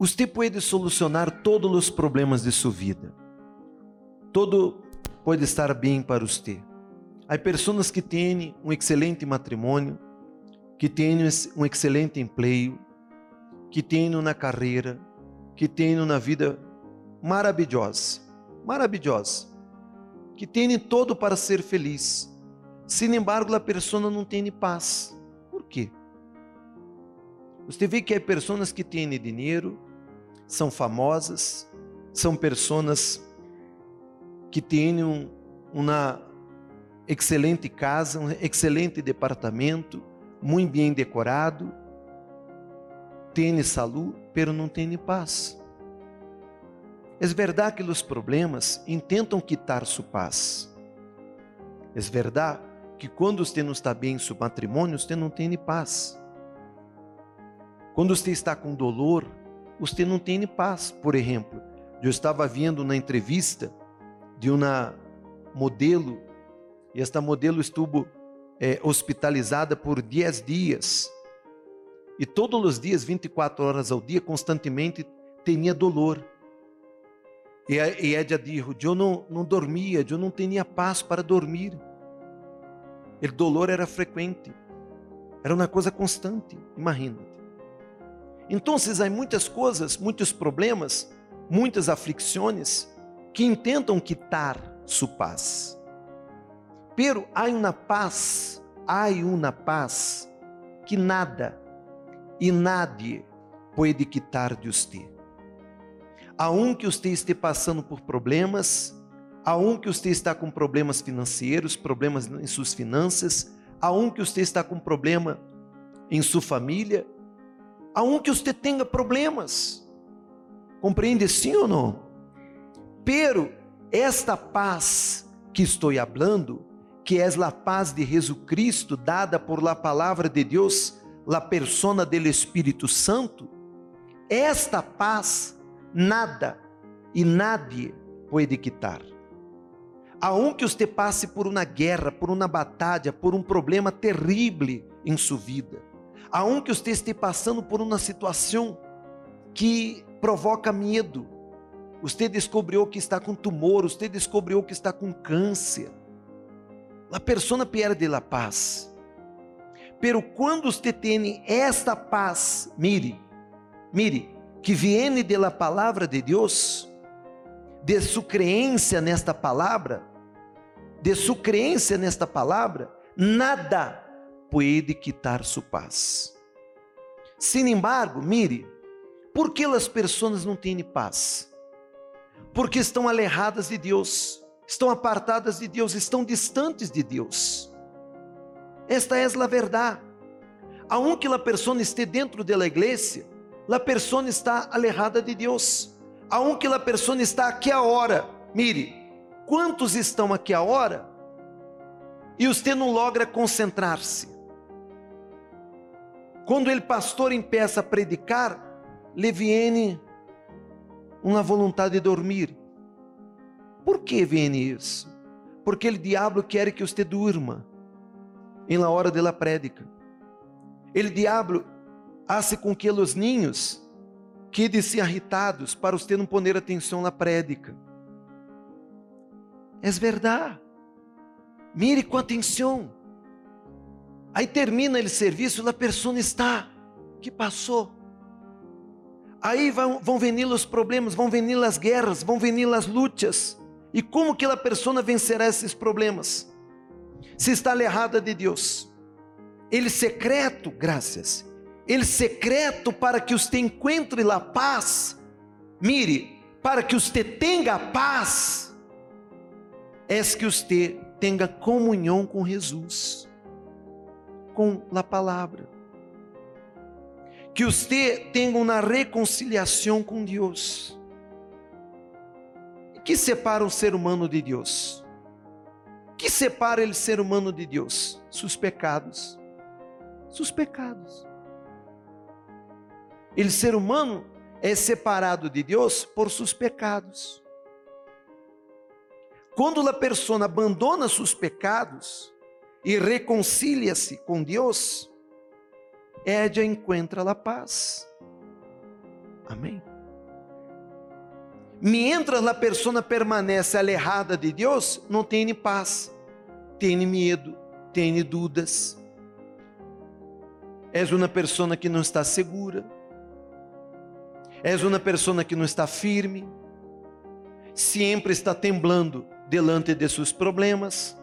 Você pode solucionar todos os problemas de sua vida. Todo pode estar bem para você. Há pessoas que têm um excelente matrimônio, que têm um excelente emprego, que têm uma carreira, que têm uma vida maravilhosa, maravilhosa, que têm todo para ser feliz. Sin embargo, a pessoa não tem paz. Por quê? Você vê que há pessoas que têm dinheiro, são famosas, são pessoas que têm um, uma excelente casa, um excelente departamento, muito bem decorado, têm saúde, pero não têm paz. É verdade que os problemas intentam quitar sua paz. É verdade que quando você não está bem em seu matrimônio, você não tem paz. Quando você está com dolor, você não tem paz. Por exemplo, eu estava vendo na entrevista de uma modelo, e esta modelo estuvo é, hospitalizada por 10 dias. E todos os dias, 24 horas ao dia, constantemente, tinha dolor. E, e ella disse: Eu não, não dormia, eu não tinha paz para dormir. O dolor era frequente, era uma coisa constante, imagina. Então, há muitas coisas, muitos problemas, muitas aflições que intentam quitar sua paz. Pero há uma paz, há uma paz que nada e nadie pode quitar de você. Aunque você esteja passando por problemas, aunque você está com problemas financeiros, problemas em suas finanças, aunque você está com problema em sua família, aunque você tenha problemas. Compreende sim ou não? Pero esta paz que estou falando, que é a paz de Jesucristo dada por la palavra de Deus, la persona del Espírito Santo, esta paz nada e nadie pode quitar. Aunque você passe por uma guerra, por uma batalha, por um problema terrível em sua vida, aunque você esteja passando por uma situação que provoca medo, você descobriu que está com tumor, você descobriu que está com câncer, a pessoa perde a paz. Pero quando você tem esta paz, mire, mire, que viene de la palavra de Deus, de sua crença nesta palavra, de sua crença nesta palavra, nada pode quitar sua paz. Sin embargo, mire, por que as pessoas não têm paz? Porque estão alejadas de Deus, estão apartadas de Deus, estão distantes de Deus. Esta é a verdade. Aunque a pessoa esteja dentro da igreja, a pessoa está alejada de Deus. Aunque a pessoa está aqui a hora, mire, quantos estão aqui a hora e você não logra concentrar-se? Quando ele pastor empeça a predicar, lhe viene uma vontade de dormir. Por que vem isso? Porque o diabo quer que você durma em la hora de prédica. El diabo hace com que os ninhos quedem-se irritados para você não poner atenção na prédica. É verdade. Mire com atenção. Aí termina o serviço, a pessoa está. que passou? Aí vão, vão venir os problemas, vão venir as guerras, vão venir as lutas. E como que a pessoa vencerá esses problemas? Se está alejada de Deus. Ele secreto, graças. Ele secreto para que você encontre a paz. Mire, para que você tenha paz, é que você tenha comunhão com Jesus com a palavra. Que você tenha uma reconciliação com Deus. que separa o ser humano de Deus? que separa o ser humano de Deus? Seus pecados. Seus pecados. Ele ser humano é separado de Deus por seus pecados. Quando a pessoa abandona seus pecados, e reconcilia-se com Deus, ella encontra a paz. Amém? Mientras a pessoa permanece alejada de Deus, não tem paz, tem medo, tem dúvidas. És uma pessoa que não está segura. És uma pessoa que não está firme. Sempre está temblando delante de seus problemas.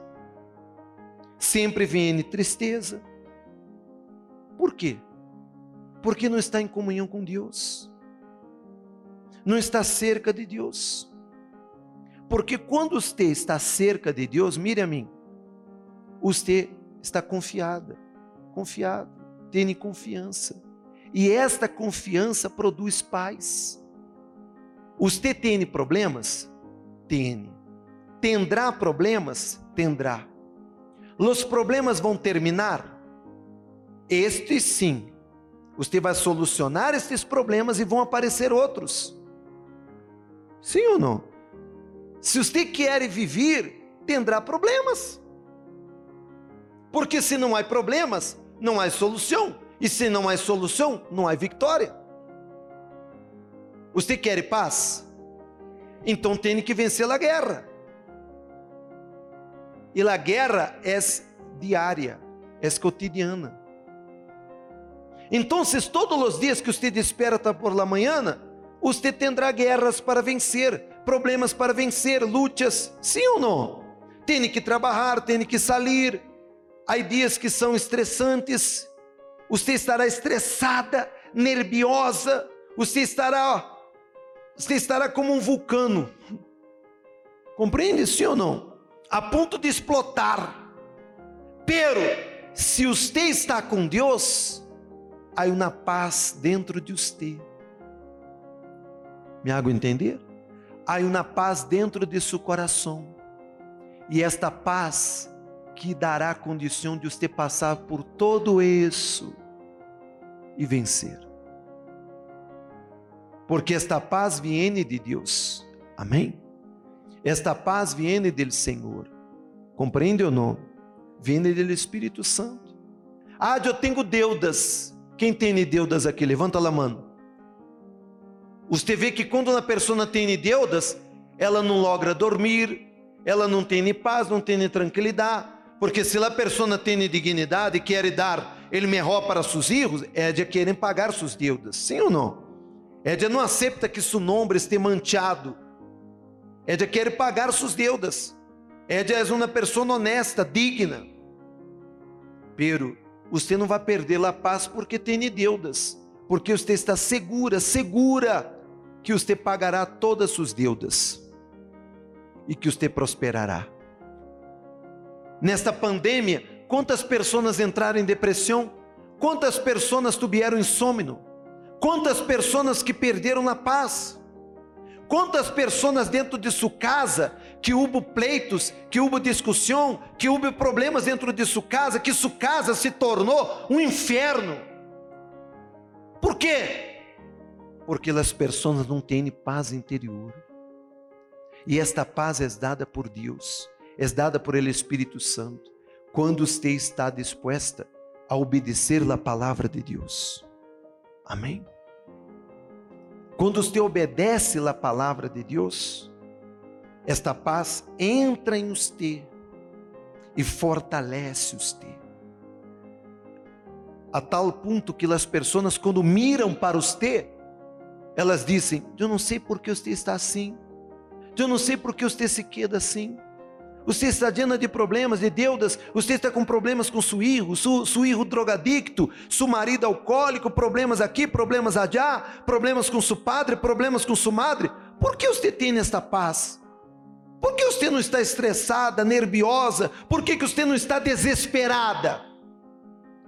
Sempre vem tristeza. Por quê? Porque não está em comunhão com Deus. Não está cerca de Deus. Porque quando você está cerca de Deus, mire a mim, você está confiada, confiado, tem confiança. E esta confiança produz paz. Você tem problemas? Tem. Tendrá problemas? Tendrá. Os problemas vão terminar? Este sim. Você vai solucionar estes problemas e vão aparecer outros. Sim ou não? Se você quer viver, terá problemas. Porque se não há problemas, não há solução. E se não há solução, não há vitória. Você quer paz? Então tem que vencer a guerra. E a guerra é diária, é cotidiana. Então, todos os dias que você desperta por la manhã, você terá guerras para vencer, problemas para vencer, lutas, sim ou não? Tem que trabalhar, tem que sair. Há dias que são estressantes. Você estará estressada, nerviosa. Você estará, você estará como um vulcano. Compreende, sim ou não? A ponto de explotar. Pero, se você está com Deus, há uma paz dentro de você. Me hago entender? Há uma paz dentro de seu coração. E esta paz que dará a condição de você passar por todo isso e vencer. Porque esta paz viene de Deus. Amém? Esta paz viene do Senhor. Compreende ou não? Viene do Espírito Santo. Ah, eu tenho deudas. Quem tem deudas aqui? Levanta a mão. Você vê que quando uma pessoa tem deudas, ela não logra dormir, ela não tem paz, não tem tranquilidade, porque se a pessoa tem dignidade e quer dar ele melhor para seus filhos, é de querer pagar suas deudas, sim ou não? É de não aceita que seu nome esteja manchado, é de querer pagar suas deudas, é de és uma pessoa honesta, digna, pero você não vai perder a paz porque tem deudas, porque você está segura, segura que você pagará todas suas deudas e que você prosperará. Nesta pandemia, quantas pessoas entraram em depressão? Quantas pessoas tiveram insônia? Quantas pessoas que perderam a paz? Quantas pessoas dentro de sua casa que houve pleitos, que houve discussão, que houve problemas dentro de sua casa, que sua casa se tornou um inferno? Por quê? porque as pessoas não têm paz interior. E esta paz é dada por Deus, é dada por Ele Espírito Santo, quando você está disposta a obedecer a palavra de Deus. Amém? Quando você obedece a palavra de Deus, esta paz entra em você e fortalece você. A tal ponto que as pessoas, quando miram para você, elas dizem: Eu não sei por que você está assim. Eu não sei por que você se queda assim. Você está llena de problemas, de deudas. Você está com problemas com seu filho, seu, seu filho drogadicto, seu marido alcoólico, problemas aqui, problemas allá, problemas com seu padre, problemas com sua madre. Por que você tem esta paz? Por que você não está estressada, nerviosa? Por que, que você não está desesperada?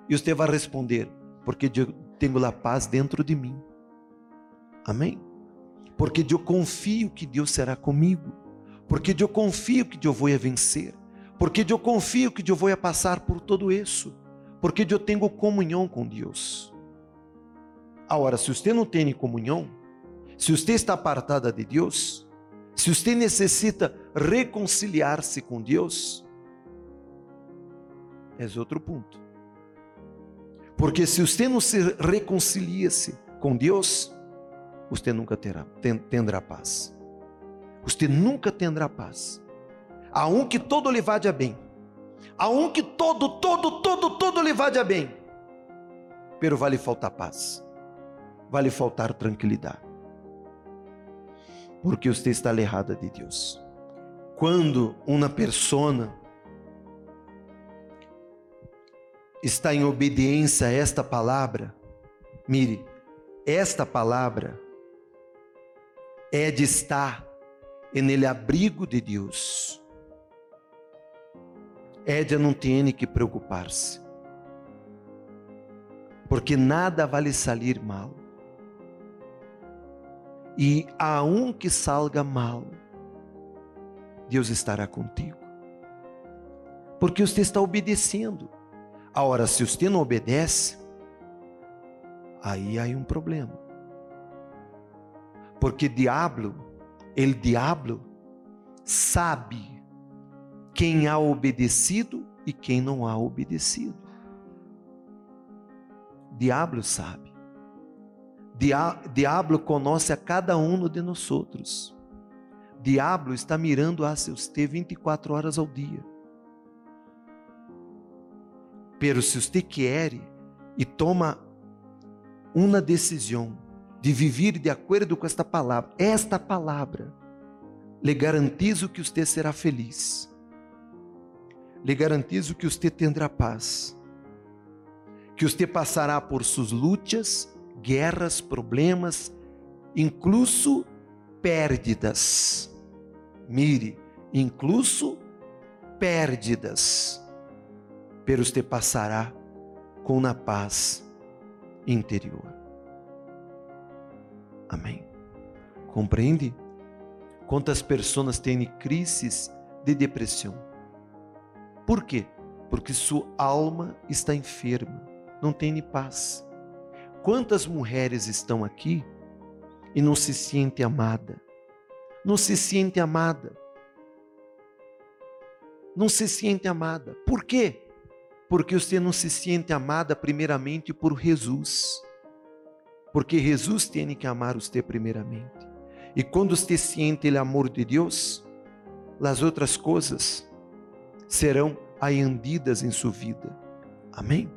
E você vai responder: Porque eu tenho a paz dentro de mim. Amém? Porque eu confio que Deus será comigo. Porque eu confio que eu vou vencer. Porque eu confio que eu vou passar por tudo isso. Porque eu tenho comunhão com Deus. Agora, se você não tem comunhão, se você está apartada de Deus, se você necessita reconciliar-se com Deus, é outro ponto. Porque se você não se reconcilia-se com Deus, você nunca terá, tendrá paz. Você nunca tendrá paz. A um que todo lhe vade a bem. A um que todo, todo, todo, todo lhe vade a bem. Pero vai lhe faltar paz. Vai lhe faltar tranquilidade. Porque você está alejada de Deus. Quando uma persona está em obediência a esta palavra, mire, esta palavra é de estar nele abrigo de Deus. Édia não tem que preocupar-se, porque nada vai lhe sair mal. E a um que salga mal, Deus estará contigo, porque você está obedecendo. Agora, se você não obedece, aí há um problema. Porque diabo, ele diabo sabe quem há obedecido e quem não há obedecido. Diabo sabe. Diabo conhece a cada um de nós outros. Diabo está mirando a seus T 24 horas ao dia. Pero se você quer e toma uma decisão de viver de acordo com esta palavra, esta palavra lhe garantizo que você será feliz. Lhe garantizo que você terá paz. Que você passará por suas lutas, guerras, problemas, incluso pérdidas. Mire, incluso pérdidas pero te passará com a paz interior. Amém. Compreende? Quantas pessoas têm crises de depressão? Por quê? Porque sua alma está enferma, não tem paz. Quantas mulheres estão aqui e não se sente amada? Não se sente amada. Não se sente amada. Por quê? porque você não se sente amada primeiramente por Jesus. Porque Jesus tem que amar você primeiramente. E quando você sente o amor de Deus, as outras coisas serão ayandidas em sua vida. Amém?